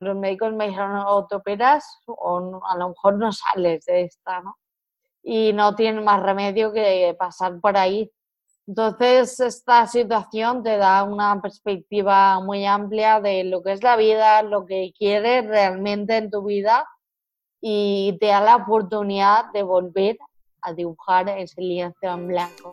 los médicos me dijeron o te operas o a lo mejor no sales de esta, ¿no? Y no tienes más remedio que pasar por ahí. Entonces, esta situación te da una perspectiva muy amplia de lo que es la vida, lo que quieres realmente en tu vida y te da la oportunidad de volver a dibujar ese lienzo en blanco.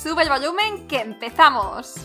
Sube el volumen que empezamos.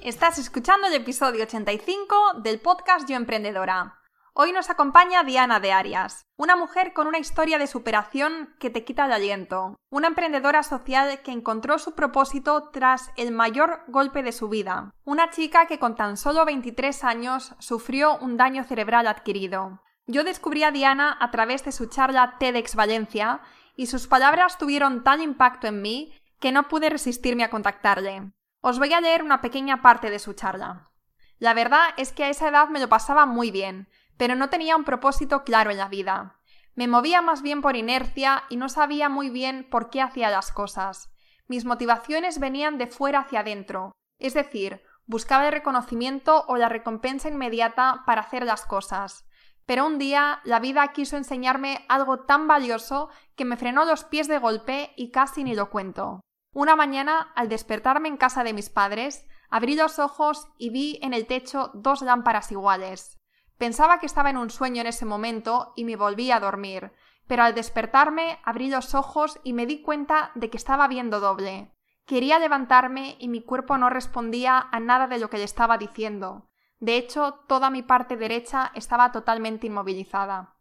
Estás escuchando el episodio 85 del podcast Yo Emprendedora. Hoy nos acompaña Diana de Arias, una mujer con una historia de superación que te quita el aliento, una emprendedora social que encontró su propósito tras el mayor golpe de su vida, una chica que con tan solo 23 años sufrió un daño cerebral adquirido. Yo descubrí a Diana a través de su charla TEDx Valencia y sus palabras tuvieron tal impacto en mí que no pude resistirme a contactarle. Os voy a leer una pequeña parte de su charla. La verdad es que a esa edad me lo pasaba muy bien, pero no tenía un propósito claro en la vida. Me movía más bien por inercia y no sabía muy bien por qué hacía las cosas. Mis motivaciones venían de fuera hacia adentro, es decir, buscaba el reconocimiento o la recompensa inmediata para hacer las cosas. Pero un día la vida quiso enseñarme algo tan valioso que me frenó los pies de golpe y casi ni lo cuento. Una mañana, al despertarme en casa de mis padres, abrí los ojos y vi en el techo dos lámparas iguales. Pensaba que estaba en un sueño en ese momento y me volví a dormir, pero al despertarme abrí los ojos y me di cuenta de que estaba viendo doble. Quería levantarme y mi cuerpo no respondía a nada de lo que le estaba diciendo. De hecho, toda mi parte derecha estaba totalmente inmovilizada.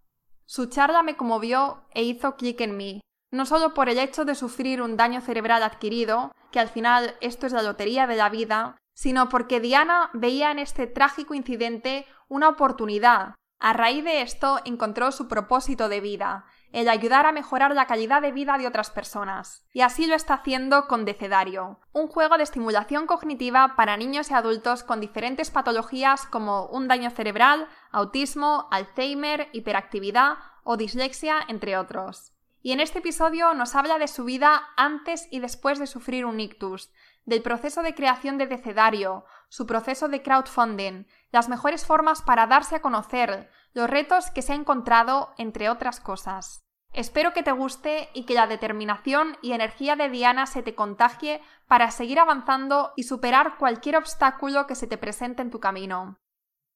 Su charla me conmovió e hizo clic en mí, no solo por el hecho de sufrir un daño cerebral adquirido, que al final esto es la lotería de la vida, sino porque Diana veía en este trágico incidente una oportunidad. A raíz de esto encontró su propósito de vida, el ayudar a mejorar la calidad de vida de otras personas. Y así lo está haciendo con Decedario, un juego de estimulación cognitiva para niños y adultos con diferentes patologías como un daño cerebral, autismo, Alzheimer, hiperactividad o dislexia, entre otros. Y en este episodio nos habla de su vida antes y después de sufrir un ictus, del proceso de creación de Decedario, su proceso de crowdfunding, las mejores formas para darse a conocer, los retos que se ha encontrado, entre otras cosas. Espero que te guste y que la determinación y energía de Diana se te contagie para seguir avanzando y superar cualquier obstáculo que se te presente en tu camino.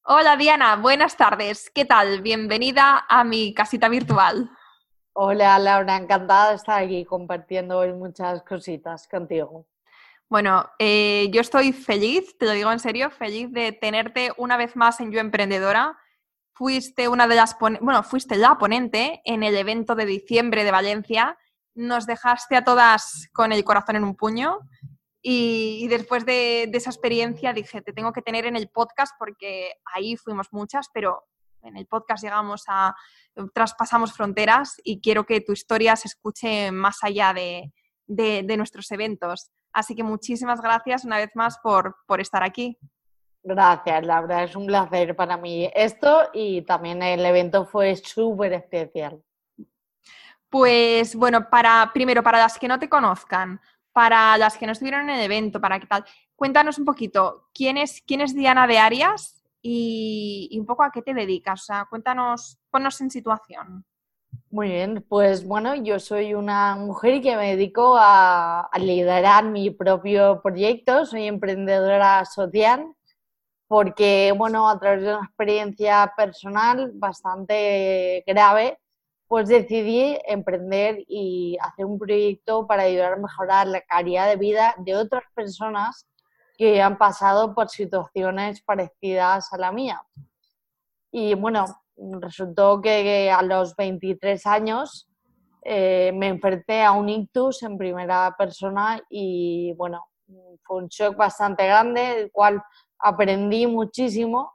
Hola Diana, buenas tardes. ¿Qué tal? Bienvenida a mi casita virtual. Hola Laura, encantada de estar aquí compartiendo hoy muchas cositas contigo. Bueno, eh, yo estoy feliz, te lo digo en serio, feliz de tenerte una vez más en Yo Emprendedora. Fuiste una de las bueno, fuiste la ponente en el evento de diciembre de Valencia. Nos dejaste a todas con el corazón en un puño. Y, después de, de, esa experiencia dije, te tengo que tener en el podcast porque ahí fuimos muchas, pero en el podcast llegamos a, traspasamos fronteras y quiero que tu historia se escuche más allá de, nuestros eventos. Así que muchísimas gracias una vez más por, por estar aquí. Gracias, Laura, es un placer para mí esto y también el evento fue súper especial. Pues bueno, para primero, para las que no te conozcan, para las que no estuvieron en el evento, para qué tal, cuéntanos un poquito, ¿quién es, quién es Diana de Arias? Y, un poco a qué te dedicas. O sea, cuéntanos, ponnos en situación. Muy bien, pues bueno, yo soy una mujer que me dedico a, liderar mi propio proyecto, soy emprendedora social, porque bueno, a través de una experiencia personal bastante grave, pues decidí emprender y hacer un proyecto para ayudar a mejorar la calidad de vida de otras personas que han pasado por situaciones parecidas a la mía. Y bueno, resultó que a los 23 años eh, me enfrenté a un ictus en primera persona y bueno, fue un shock bastante grande, el cual aprendí muchísimo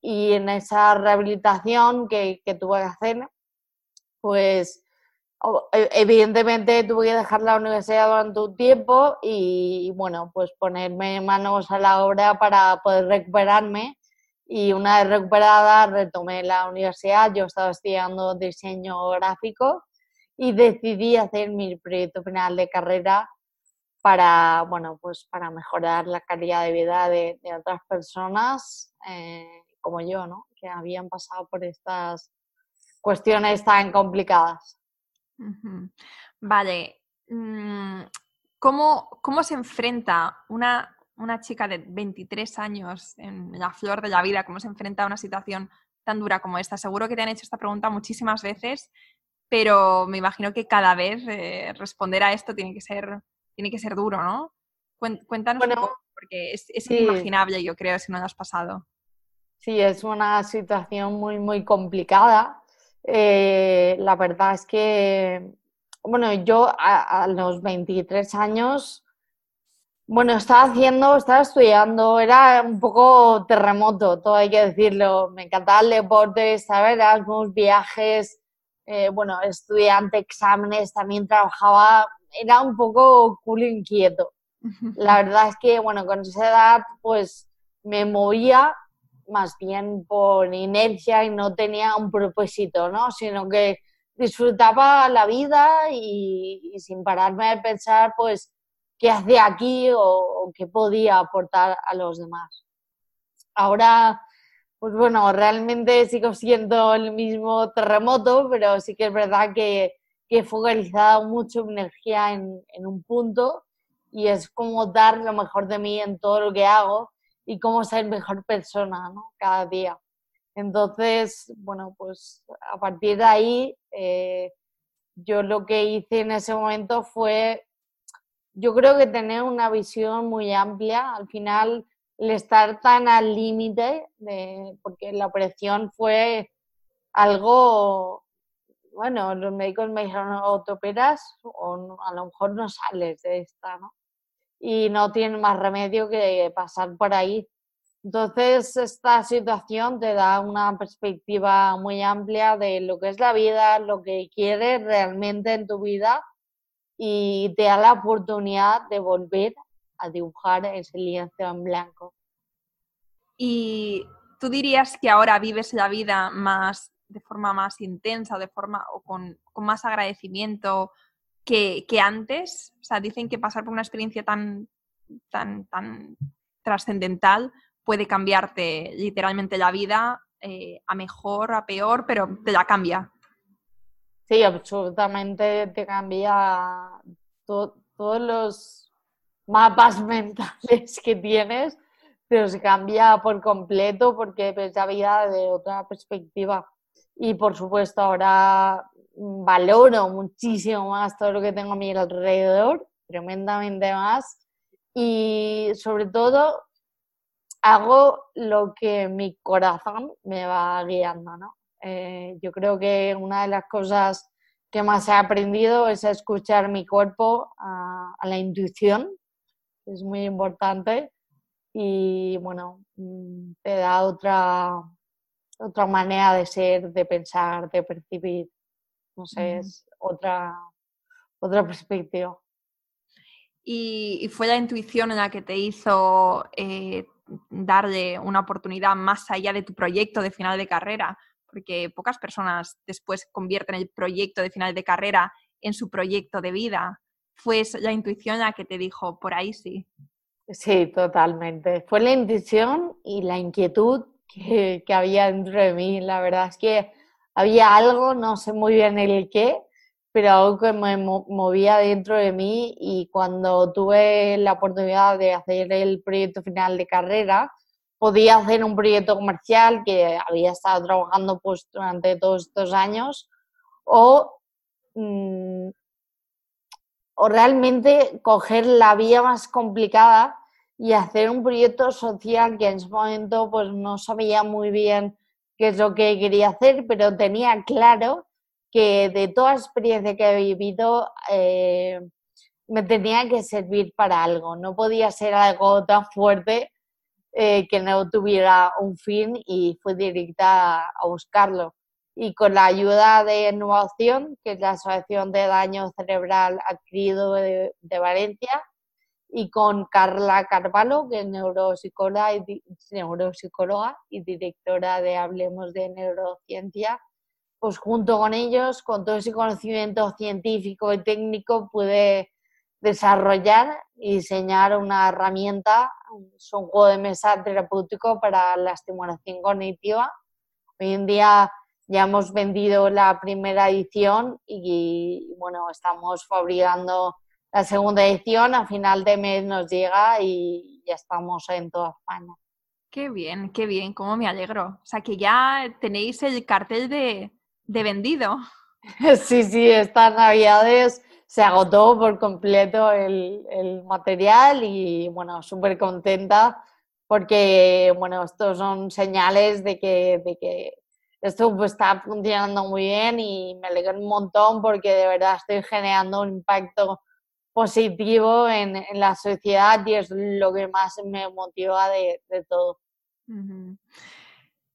y en esa rehabilitación que, que tuve que hacer, pues evidentemente tuve que dejar la universidad durante un tiempo y, bueno, pues ponerme manos a la obra para poder recuperarme y una vez recuperada retomé la universidad, yo estaba estudiando diseño gráfico y decidí hacer mi proyecto final de carrera para, bueno, pues para mejorar la calidad de vida de, otras personas eh, como yo, ¿no? Que habían pasado por estas cuestiones tan complicadas. Vale. Mm, ¿Cómo, ¿Cómo, se enfrenta una, una, chica de 23 años en la flor de la vida, cómo se enfrenta a una situación tan dura como esta? Seguro que te han hecho esta pregunta muchísimas veces, pero me imagino que cada vez eh, responder a esto tiene que ser, tiene que ser duro, ¿no? Cuéntanos un poco, porque es, es inimaginable, yo creo, si no lo has pasado. Sí, es una situación muy, muy complicada eh, la verdad es que, bueno, yo a, los 23 años, bueno, estaba haciendo, estaba estudiando, era un poco terremoto, todo hay que decirlo. Me encantaba el deporte, estaba Erasmus, viajes, eh, bueno, estudiante, exámenes, también trabajaba, era un poco cool inquieto. La verdad es que, bueno, con esa edad, pues me movía más bien por inercia y no tenía un propósito, ¿no? Sino que disfrutaba la vida y, sin pararme a pensar, pues, qué hacía aquí o, qué podía aportar a los demás. Ahora, pues bueno, realmente sigo siendo el mismo terremoto, pero sí que es verdad que, que he focalizado mucho mi energía en, en un punto y es como dar lo mejor de mí en todo lo que hago y cómo ser mejor persona ¿no? cada día. Entonces, bueno, pues a partir de ahí, eh, yo lo que hice en ese momento fue, yo creo que tener una visión muy amplia. Al final, el estar tan al límite, porque la operación fue algo, bueno, los médicos me dijeron, o te operas o a lo mejor no sales de esta, ¿no? Y no tienen más remedio que pasar por ahí. Entonces, esta situación te da una perspectiva muy amplia de lo que es la vida, lo que quieres realmente en tu vida y te da la oportunidad de volver a dibujar ese lienzo en blanco. ¿Y tú dirías que ahora vives la vida más de forma más intensa, de forma o con, con más agradecimiento que, antes. O sea, dicen que pasar por una experiencia tan, tan, tan trascendental puede cambiarte literalmente la vida eh, a mejor, a peor, pero te la cambia. Sí, absolutamente te cambia todos los mapas mentales que tienes, pero se cambia por completo porque ves la vida de otra perspectiva. Y por supuesto, ahora valoro muchísimo más todo lo que tengo a mi alrededor, tremendamente más, y sobre todo hago lo que mi corazón me va guiando, ¿no? Eh, yo creo que una de las cosas que más he aprendido es a escuchar mi cuerpo, a, la intuición, es muy importante, y bueno, mm, te da otra, otra manera de ser, de pensar, de percibir. No sé, es otra, otra perspectiva. Y, fue la intuición en la que te hizo eh, darle una oportunidad más allá de tu proyecto de final de carrera, porque pocas personas después convierten el proyecto de final de carrera en su proyecto de vida. Fue la intuición la que te dijo, por ahí sí. Sí, totalmente. Fue la intuición y la inquietud que, que había dentro de mí. La verdad es que había algo, no sé muy bien el qué, pero algo que me movía dentro de mí y cuando tuve la oportunidad de hacer el proyecto final de carrera, podía hacer un proyecto comercial que había estado trabajando pues durante todos estos años o, mm, o realmente coger la vía más complicada y hacer un proyecto social que en ese momento pues no sabía muy bien qué es lo que quería hacer, pero tenía claro que de toda experiencia que he vivido eh, me tenía que servir para algo, no podía ser algo tan fuerte eh, que no tuviera un fin y fui directa a, buscarlo. Y con la ayuda de Innovación, que es la Asociación de Daño Cerebral Adquirido de, Valencia, y con Carla Carvalho, que es neuropsicóloga y, neuropsicóloga y directora de Hablemos de Neurociencia, pues junto con ellos, con todo ese conocimiento científico y técnico, pude desarrollar y diseñar una herramienta, es un juego de mesa terapéutico para la estimulación cognitiva. Hoy en día ya hemos vendido la primera edición y, bueno, estamos fabricando la segunda edición. A final de mes nos llega y ya estamos en toda España. Qué bien, qué bien, cómo me alegro. O sea que ya tenéis el cartel de, de vendido. Sí, sí, estas navidades se agotó por completo el, material y bueno, súper contenta porque bueno, estos son señales de que, de que esto pues, está funcionando muy bien y me alegro un montón porque de verdad estoy generando un impacto positivo en, la sociedad y es lo que más me motiva de, todo.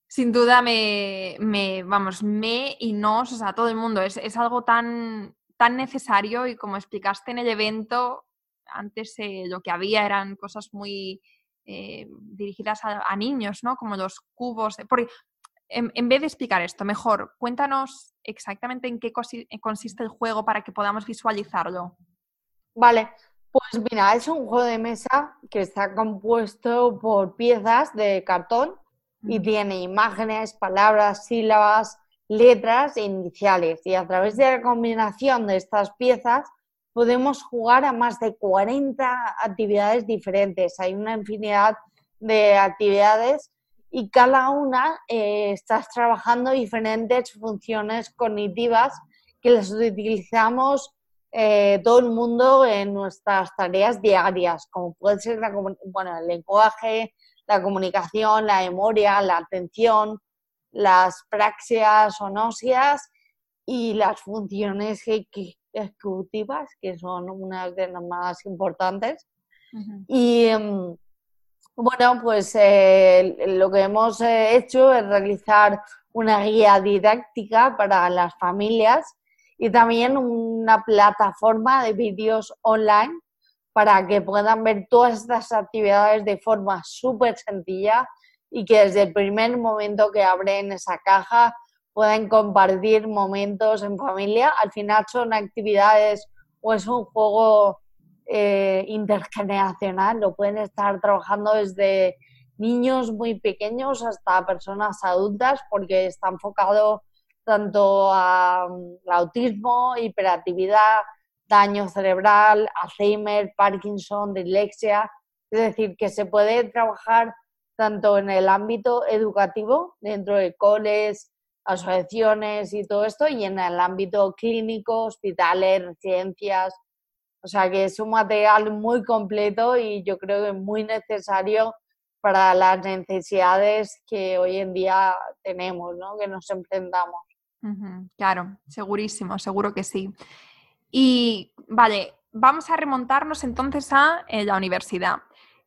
Sin duda me, vamos, me y nos, o sea, todo el mundo, es, es algo tan tan necesario y como explicaste en el evento, antes eh, lo que había eran cosas muy eh, dirigidas a, niños, ¿no? Como los cubos. Porque, en, vez de explicar esto, mejor cuéntanos exactamente en qué consiste el juego para que podamos visualizarlo. Vale, pues mira, es un juego de mesa que está compuesto por piezas de cartón y tiene imágenes, palabras, sílabas, letras e iniciales y a través de la combinación de estas piezas podemos jugar a más de 40 actividades diferentes. Hay una infinidad de actividades y cada una eh, estás trabajando diferentes funciones cognitivas que las utilizamos eh, todo el mundo en nuestras tareas diarias, como puede ser bueno, el lenguaje, la comunicación, la memoria, la atención, las praxias o nóseas y las funciones ejecutivas, que son unas de las más importantes. Y em, bueno, pues eh, lo que hemos eh, hecho es realizar una guía didáctica para las familias y también una plataforma de vídeos online para que puedan ver todas estas actividades de forma súper sencilla y que desde el primer momento que abren esa caja pueden compartir momentos en familia. Al final son actividades o es un juego eh, intergeneracional, lo pueden estar trabajando desde niños muy pequeños hasta personas adultas porque está enfocado tanto al mm, autismo, hiperactividad, daño cerebral, Alzheimer, Parkinson, dislexia. Es decir, que se puede trabajar tanto en el ámbito educativo, dentro de coles, asociaciones y todo esto, y en el ámbito clínico, hospitales, residencias. O sea que es un material muy completo y yo creo que muy necesario para las necesidades que hoy en día tenemos, ¿no? que nos enfrentamos. Claro, segurísimo, seguro que sí. Y vale, vamos a remontarnos entonces a eh, la universidad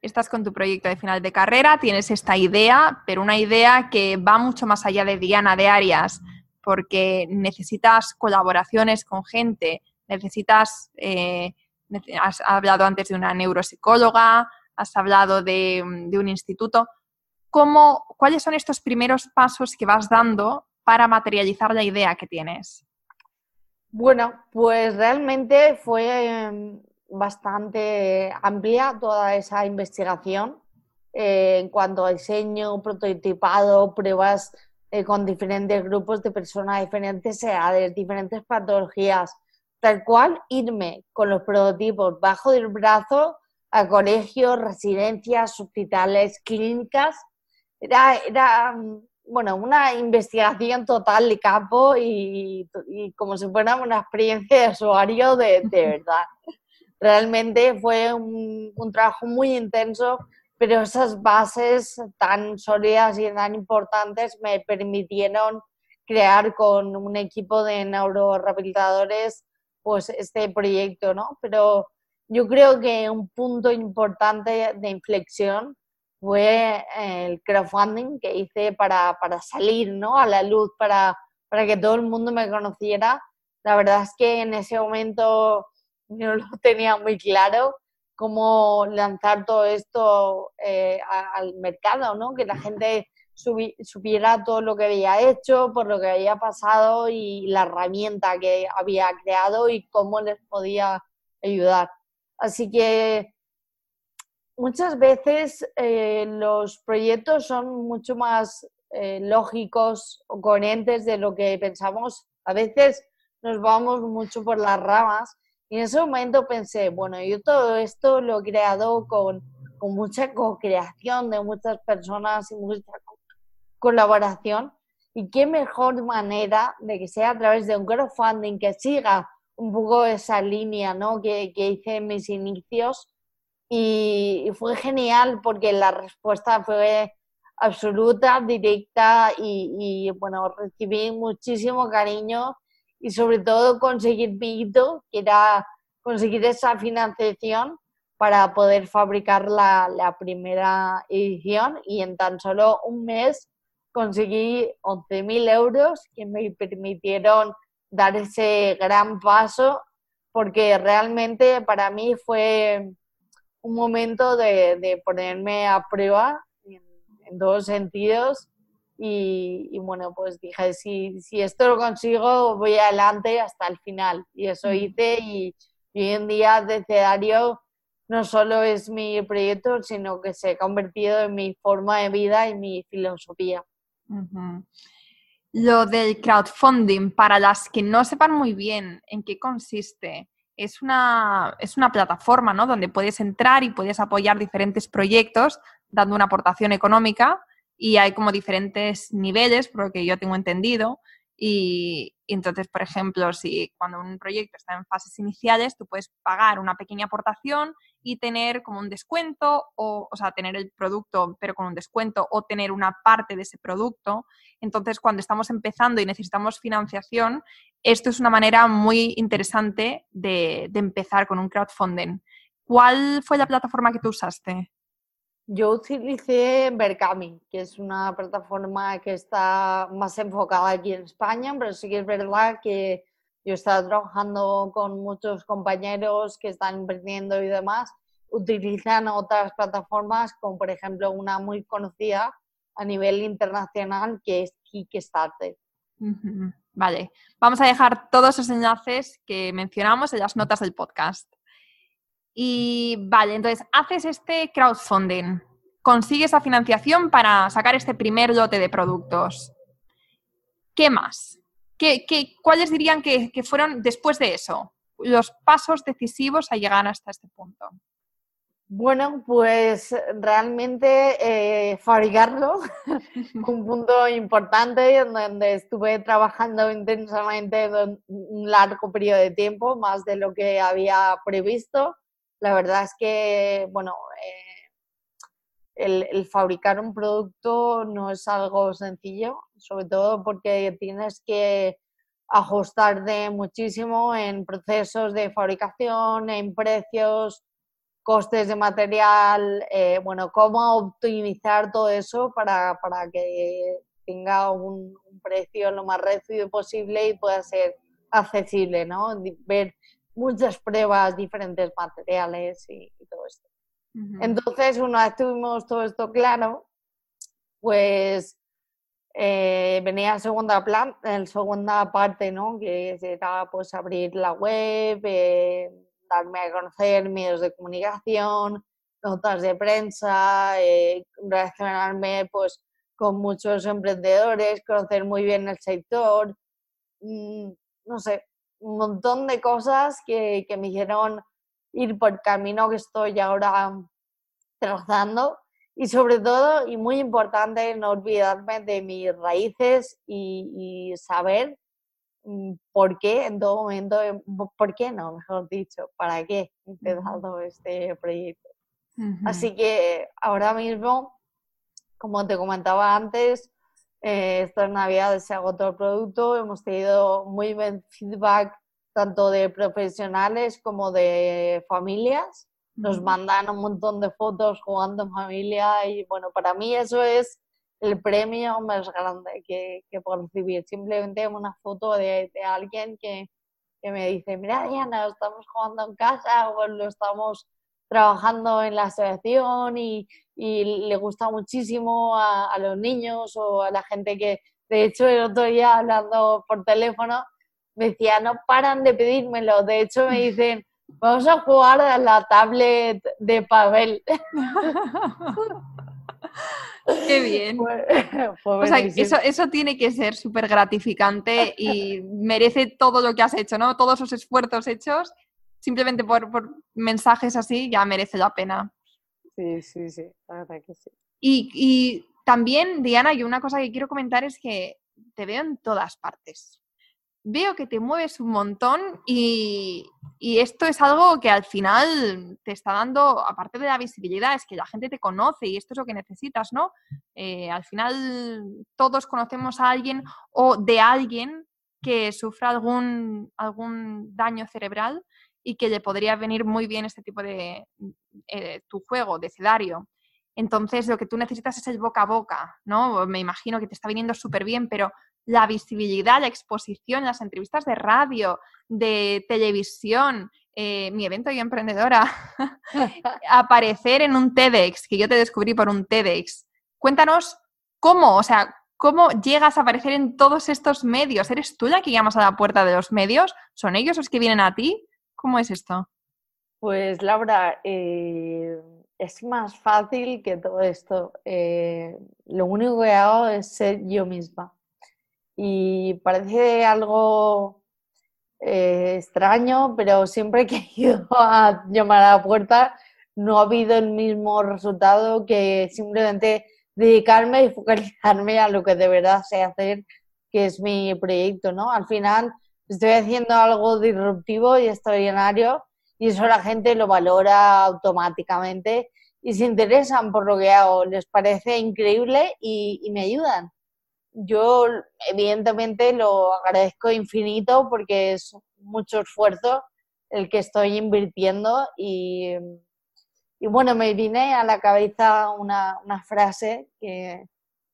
estás con tu proyecto de final de carrera, tienes esta idea, pero una idea que va mucho más allá de Diana de Arias, porque necesitas colaboraciones con gente, necesitas, eh, has hablado antes de una neuropsicóloga, has hablado de, un instituto. ¿Cómo, ¿Cuáles son estos primeros pasos que vas dando para materializar la idea que tienes? Bueno, pues realmente fue em, bastante amplia toda esa investigación eh, en cuanto a diseño, prototipado, pruebas eh, con diferentes grupos de personas, diferentes edades, diferentes patologías, tal cual irme con los prototipos bajo del brazo a colegios, residencias, hospitales, clínicas. Era, mm, bueno, una investigación total de campo y, como si fuera una experiencia de usuario de, de verdad. Realmente fue un, un, trabajo muy intenso, pero esas bases tan sólidas y tan importantes me permitieron crear con un equipo de neurorehabilitadores pues este proyecto, ¿no? Pero yo creo que un punto importante de inflexión fue el crowdfunding que hice para, para salir ¿no? a la luz, para, para que todo el mundo me conociera. La verdad es que en ese momento no lo tenía muy claro cómo lanzar todo esto eh, al mercado, ¿no? que la gente supiera todo lo que había hecho, por lo que había pasado y la herramienta que había creado y cómo les podía ayudar. Así que muchas veces eh, los proyectos son mucho más eh, lógicos o coherentes de lo que pensamos. A veces nos vamos mucho por las ramas y en ese momento pensé, bueno, yo todo esto lo he creado con, con mucha co-creación de muchas personas y mucha colaboración y qué mejor manera de que sea a través de un crowdfunding que siga un poco esa línea ¿no? que, que hice en mis inicios y, fue genial porque la respuesta fue absoluta, directa y, bueno, recibí muchísimo cariño y sobre todo conseguir mi hito, que era conseguir esa financiación para poder fabricar la, la, primera edición y en tan solo un mes conseguí 11.000 euros que me permitieron dar ese gran paso porque realmente para mí fue un momento de, ponerme a prueba en, todos sentidos y, bueno, pues dije, si, si esto lo consigo, voy adelante hasta el final. Y eso hice y, hoy en día Decedario no solo es mi proyecto, sino que se ha convertido en mi forma de vida y mi filosofía. Lo del crowdfunding, para las que no sepan muy bien en qué consiste, es una, es una plataforma ¿no? donde puedes entrar y puedes apoyar diferentes proyectos dando una aportación económica y hay como diferentes niveles, por lo que yo tengo entendido. Y, entonces, por ejemplo, si cuando un proyecto está en fases iniciales, tú puedes pagar una pequeña aportación y tener como un descuento, o, o sea, tener el producto pero con un descuento, o tener una parte de ese producto. Entonces, cuando estamos empezando y necesitamos financiación, esto es una manera muy interesante de, de empezar con un crowdfunding. ¿Cuál fue la plataforma que tú usaste? Yo utilicé Berkami, que es una plataforma que está más enfocada aquí en España, pero sí que es verdad que yo he estado trabajando con muchos compañeros que están emprendiendo y demás, utilizan otras plataformas, como por ejemplo una muy conocida a nivel internacional que es Kickstarter. Vale, vamos a dejar todos los enlaces que mencionamos en las notas del podcast. Y vale, entonces haces este crowdfunding, consigues la financiación para sacar este primer lote de productos. ¿Qué más? ¿Qué, cuáles dirían que, fueron después de eso los pasos decisivos a llegar hasta este punto? Bueno, pues realmente eh, fabricarlo, un punto importante donde estuve trabajando intensamente un largo periodo de tiempo, más de lo que había previsto la verdad es que, bueno, eh, el, fabricar un producto no es algo sencillo, sobre todo porque tienes que ajustarte muchísimo en procesos de fabricación, en precios, costes de material, eh, bueno, cómo optimizar todo eso para, que tenga un, un, precio lo más reducido posible y pueda ser accesible, ¿no? Ver muchas pruebas, diferentes materiales y, todo esto. Entonces, una vez tuvimos todo esto claro, pues eh, venía la segunda, plan, el segunda parte, ¿no? Que era pues abrir la web, eh, darme a conocer medios de comunicación, notas de prensa, eh, relacionarme pues con muchos emprendedores, conocer muy bien el sector, mm, no sé, un montón de cosas que, que me hicieron ir por el camino que estoy ahora trazando. Y sobre todo, y muy importante, no olvidarme de mis raíces y, saber mm, por qué en todo momento, por qué no, mejor dicho, para qué he empezado este proyecto. Así que ahora mismo, como te comentaba antes, eh, estas navidades se agotó el producto, hemos tenido muy buen feedback tanto de profesionales como de familias. Nos mandan un montón de fotos jugando en familia y bueno, para mí eso es el premio más grande que, que puedo recibir. Simplemente una foto de, de alguien que, que, me dice, mira Diana, estamos jugando en casa o lo estamos trabajando en la asociación y, y le gusta muchísimo a, a, los niños o a la gente que, de hecho, el otro día hablando por teléfono, me decía, no paran de pedírmelo. De hecho, me dicen, Vamos a jugar a la tablet de Pavel. Qué bien. o sea, eso, eso, tiene que ser súper gratificante y merece todo lo que has hecho, ¿no? Todos esos esfuerzos hechos, simplemente por, por mensajes así, ya merece la pena. Sí, sí, sí, la verdad que sí. Y, y también, Diana, y una cosa que quiero comentar es que te veo en todas partes veo que te mueves un montón y, esto es algo que al final te está dando, aparte de la visibilidad, es que la gente te conoce y esto es lo que necesitas, ¿no? Eh, al final todos conocemos a alguien o de alguien que sufra algún, algún daño cerebral y que le podría venir muy bien este tipo de eh, tu juego, de escenario. Entonces, lo que tú necesitas es el boca a boca, ¿no? Me imagino que te está viniendo súper bien, pero la visibilidad, la exposición, las entrevistas de radio, de televisión, eh, mi evento y emprendedora, aparecer en un TEDx, que yo te descubrí por un TEDx. Cuéntanos cómo, o sea, cómo llegas a aparecer en todos estos medios. ¿Eres tú la que llamas a la puerta de los medios? ¿Son ellos los que vienen a ti? ¿Cómo es esto? Pues Laura, eh, es más fácil que todo esto. Eh, lo único que hago es ser yo misma y parece algo eh, extraño, pero siempre que he ido a llamar a la puerta no ha habido el mismo resultado que simplemente dedicarme y focalizarme a lo que de verdad sé hacer, que es mi proyecto, ¿no? Al final estoy haciendo algo disruptivo y extraordinario y eso la gente lo valora automáticamente y se interesan por lo que hago, les parece increíble y me ayudan. Yo evidentemente lo agradezco infinito porque es mucho esfuerzo el que estoy invirtiendo y, bueno, me vine a la cabeza una, frase que,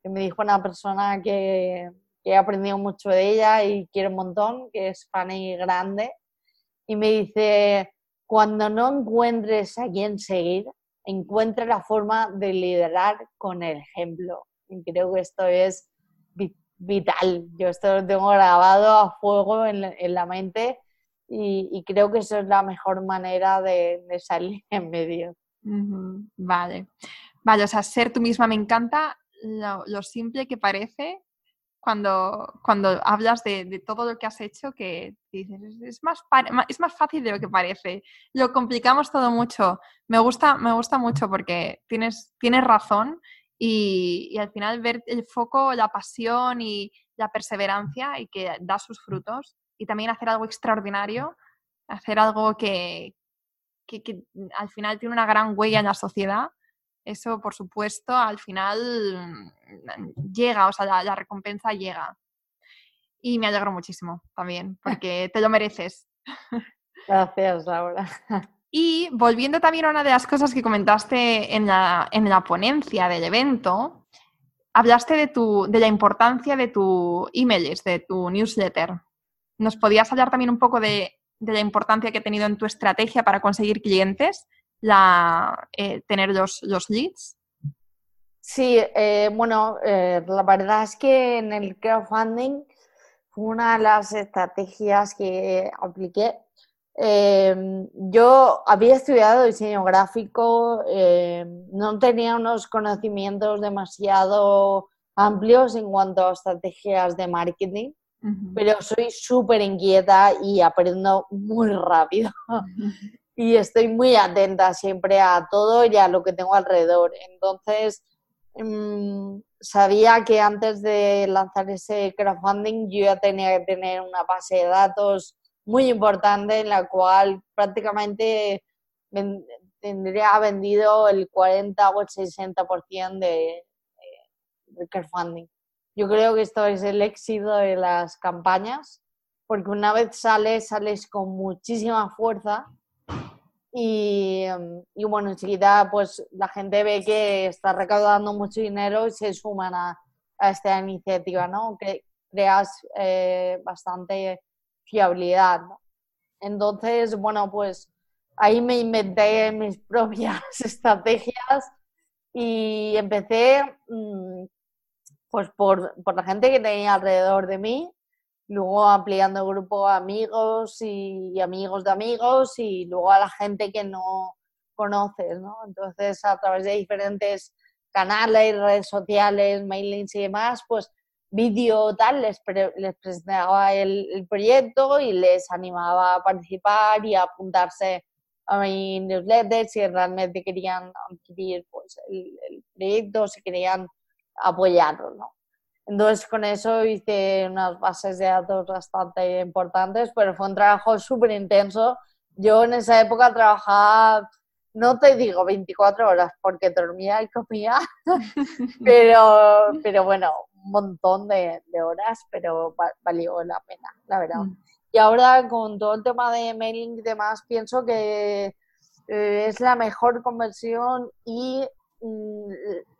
me dijo una persona que, que, he aprendido mucho de ella y quiero un montón, que es Fanny Grande, y me dice, cuando no encuentres a quién seguir, encuentra la forma de liderar con el ejemplo. Y creo que esto es vital. Yo esto lo tengo grabado a fuego en, la mente y, creo que eso es la mejor manera de, salir en medio. Vale. Vale, o sea, ser tú misma me encanta lo, simple que parece cuando, cuando hablas de, todo lo que has hecho, que dices, es más, es más fácil de lo que parece. Lo complicamos todo mucho. Me gusta, me gusta mucho porque tienes, tienes razón y, al final ver el foco, la pasión y la perseverancia y que da sus frutos y también hacer algo extraordinario, hacer algo que, que, al final tiene una gran huella en la sociedad, eso por supuesto al final mm, llega, o sea, la, la recompensa llega. Y me alegro muchísimo también, porque te lo mereces. Gracias, Laura. Y volviendo también a una de las cosas que comentaste en la, en la ponencia del evento, hablaste de, tu, de la importancia de tu email, de tu newsletter. ¿Nos podías hablar también un poco de, de la importancia que ha tenido en tu estrategia para conseguir clientes, la, eh, tener los, los, leads? Sí, eh, bueno, eh, la verdad es que en el crowdfunding fue una de las estrategias que apliqué Em, yo había estudiado diseño gráfico, em, no tenía unos conocimientos demasiado amplios en cuanto a estrategias de marketing, pero soy súper inquieta y aprendo muy rápido. Y estoy muy atenta siempre a todo y a lo que tengo alrededor. Entonces, mm, sabía que antes de lanzar ese crowdfunding yo ya tenía que tener una base de datos muy importante en la cual prácticamente tendría vendido el 40 o el 60% de, de crowdfunding. Yo creo que esto es el éxito de las campañas, porque una vez sales, sales con muchísima fuerza y, y, bueno, enseguida pues la gente ve que está recaudando mucho dinero y se suman a, esta iniciativa, ¿no? Que creas eh, bastante fiabilidad. Entonces, bueno, pues ahí me inventé mis propias estrategias y empecé mm, pues por, por, la gente que tenía alrededor de mí, luego ampliando el grupo a amigos y, amigos de amigos y luego a la gente que no conoces, ¿no? Entonces, a través de diferentes canales, redes sociales, mailings y demás, pues vídeo tal, les, les presentaba el, el, proyecto y les animaba a participar y a apuntarse a mi newsletter si realmente querían adquirir pues, el, el proyecto, si querían apoyarlo, ¿no? Entonces con eso hice unas bases de datos bastante importantes, pero fue un trabajo súper intenso. Yo en esa época trabajaba, no te digo 24 horas porque dormía y comía, pero, pero bueno, un montón de, de horas, pero valió la pena, la verdad. Mm. Y ahora con todo el tema de mailing y demás, pienso que eh, es la mejor conversión y mm,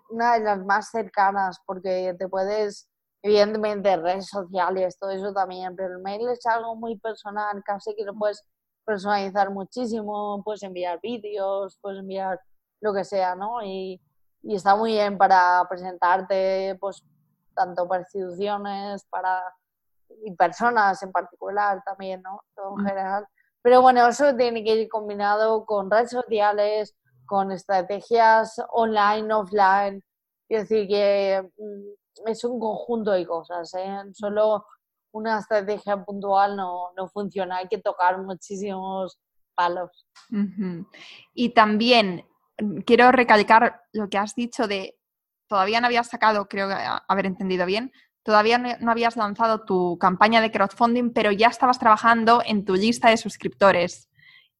una de las más cercanas porque te puedes, evidentemente, redes sociales, todo eso también, pero el mail es algo muy personal, casi que lo puedes personalizar muchísimo, puedes enviar vídeos, puedes enviar lo que sea, ¿no? Y, y está muy bien para presentarte, pues, tanto para instituciones, para y personas en particular también, ¿no? Todo en mm. general. Pero bueno, eso tiene que ir combinado con redes sociales, con estrategias online, offline. Es decir, que mm, es un conjunto de cosas. ¿eh? Solo una estrategia puntual no, no, funciona, hay que tocar muchísimos palos. Y también mm, quiero recalcar lo que has dicho de, todavía no habías sacado, creo haber entendido bien, todavía no habías lanzado tu campaña de crowdfunding, pero ya estabas trabajando en tu lista de suscriptores.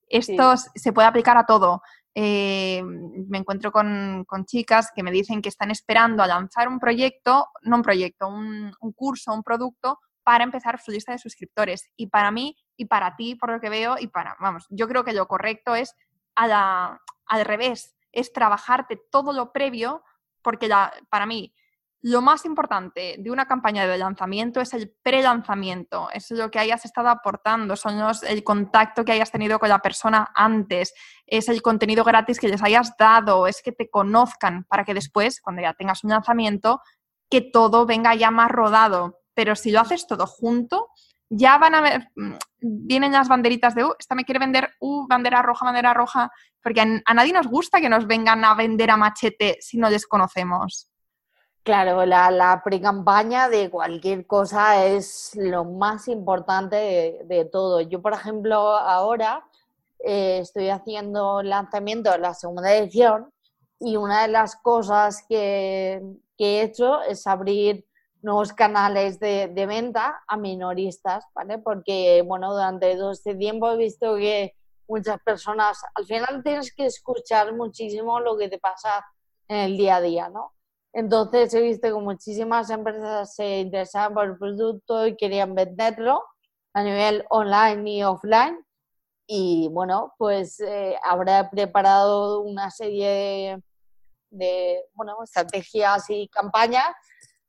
Esto se puede aplicar a todo. Eh, me encuentro con, chicas que me dicen que están esperando a lanzar un proyecto, no un proyecto, un, curso, un producto para empezar su lista de suscriptores. Y para mí y para ti, por lo que veo, y para, vamos, yo creo que lo correcto es al revés, es trabajarte todo lo previo, porque para mí lo más importante de una campaña de lanzamiento es el pre-lanzamiento, es lo que hayas estado aportando, son los, el contacto que hayas tenido con la persona antes, es el contenido gratis que les hayas dado, es que te conozcan para que después, cuando ya tengas un lanzamiento, que todo venga ya más rodado. Pero si lo haces todo junto, ya van a ver, mm, vienen las banderitas de, uh, esta me quiere vender, uh, bandera roja, bandera roja, porque a, a nadie nos gusta que nos vengan a vender a machete si no les conocemos. Claro, la, la pre-campaña de cualquier cosa es lo más importante de, todo. Yo, por ejemplo, ahora eh, estoy haciendo el lanzamiento de la segunda edición y una de las cosas que, he hecho es abrir nuevos canales de, de, venta a minoristas, ¿vale? Porque, bueno, durante todo este tiempo he visto que muchas personas, al final tienes que escuchar muchísimo lo que te pasa en el día a día, ¿no? Entonces he visto que muchísimas empresas se interesaban por el producto y querían venderlo a nivel online y offline. Y bueno, pues eh, habrá preparado una serie de, bueno, estrategias y campañas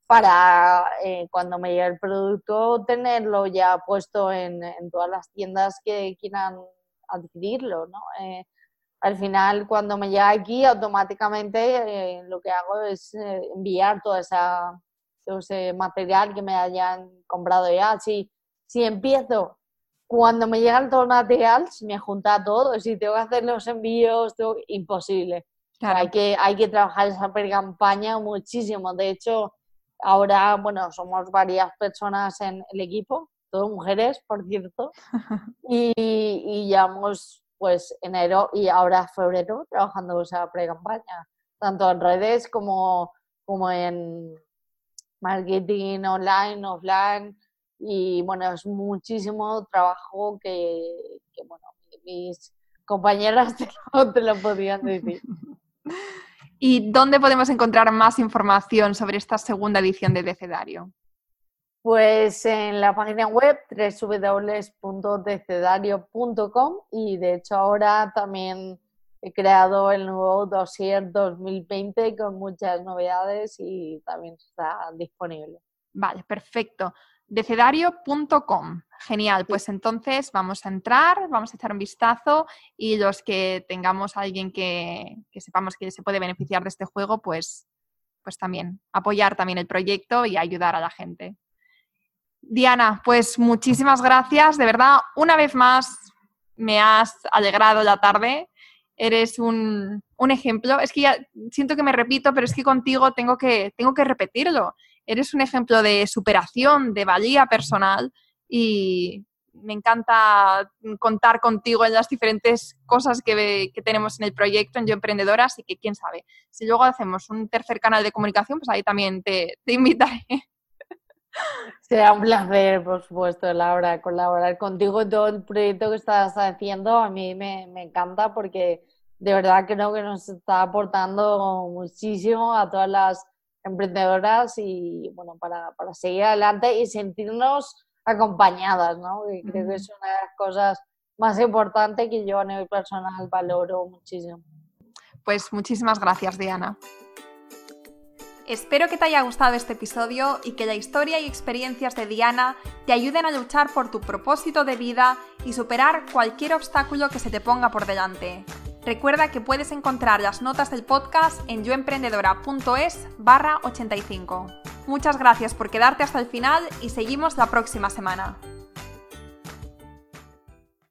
para eh, cuando me llegue el producto tenerlo ya puesto en, en todas las tiendas que quieran adquirirlo, ¿no? Eh, al final cuando me llega aquí automáticamente eh, lo que hago es eh, enviar toda esa, todo ese material que me hayan comprado ya. Si, si empiezo cuando me llega todo el material, me junta todo. Si tengo que hacer los envíos, tengo... imposible. Hay, que, hay que trabajar esa campaña muchísimo. De hecho, ahora, bueno, somos varias personas en el equipo, todas mujeres, por cierto, y, y llevamos pues enero y ahora febrero trabajando esa pre-campaña, tanto en redes como, como en marketing online, offline. Y bueno, es muchísimo trabajo que, bueno, mis compañeras te lo, podían decir. ¿Y dónde podemos encontrar más información sobre esta segunda edición de Decedario? Pues en la página web www.decedario.com y de hecho ahora también he creado el nuevo dossier 2020 con muchas novedades y también está disponible. Vale, perfecto decedario.com. Genial, pues entonces vamos a entrar, vamos a echar un vistazo y los que tengamos a alguien que, sepamos que se puede beneficiar de este juego, pues, pues también apoyar también el proyecto y ayudar a la gente. Diana, pues muchísimas gracias, de verdad, una vez más me has alegrado la tarde, eres un, un ejemplo, es que ya siento que me repito, pero es que contigo tengo que, tengo que repetirlo eres un ejemplo de superación, de valía personal y me encanta contar contigo en las diferentes cosas que, tenemos en el proyecto en Yo Emprendedora, así que quién sabe. Si luego hacemos un tercer canal de comunicación, pues ahí también te, invitaré. Será un placer, por supuesto, Laura, colaborar contigo en todo el proyecto que estás haciendo. A mí me, me encanta porque de verdad creo que nos está aportando muchísimo a todas las emprendedoras y bueno, para, para seguir adelante y sentirnos acompañadas, ¿no? creo que es una de las cosas más importantes que yo a nivel personal valoro muchísimo. Pues muchísimas gracias, Diana. Espero que te haya gustado este episodio y que la historia y experiencias de Diana te ayuden a luchar por tu propósito de vida y superar cualquier obstáculo que se te ponga por delante. Recuerda que puedes encontrar las notas del podcast en yoemprendedora.es barra 85. Muchas gracias por quedarte hasta el final y seguimos la próxima semana.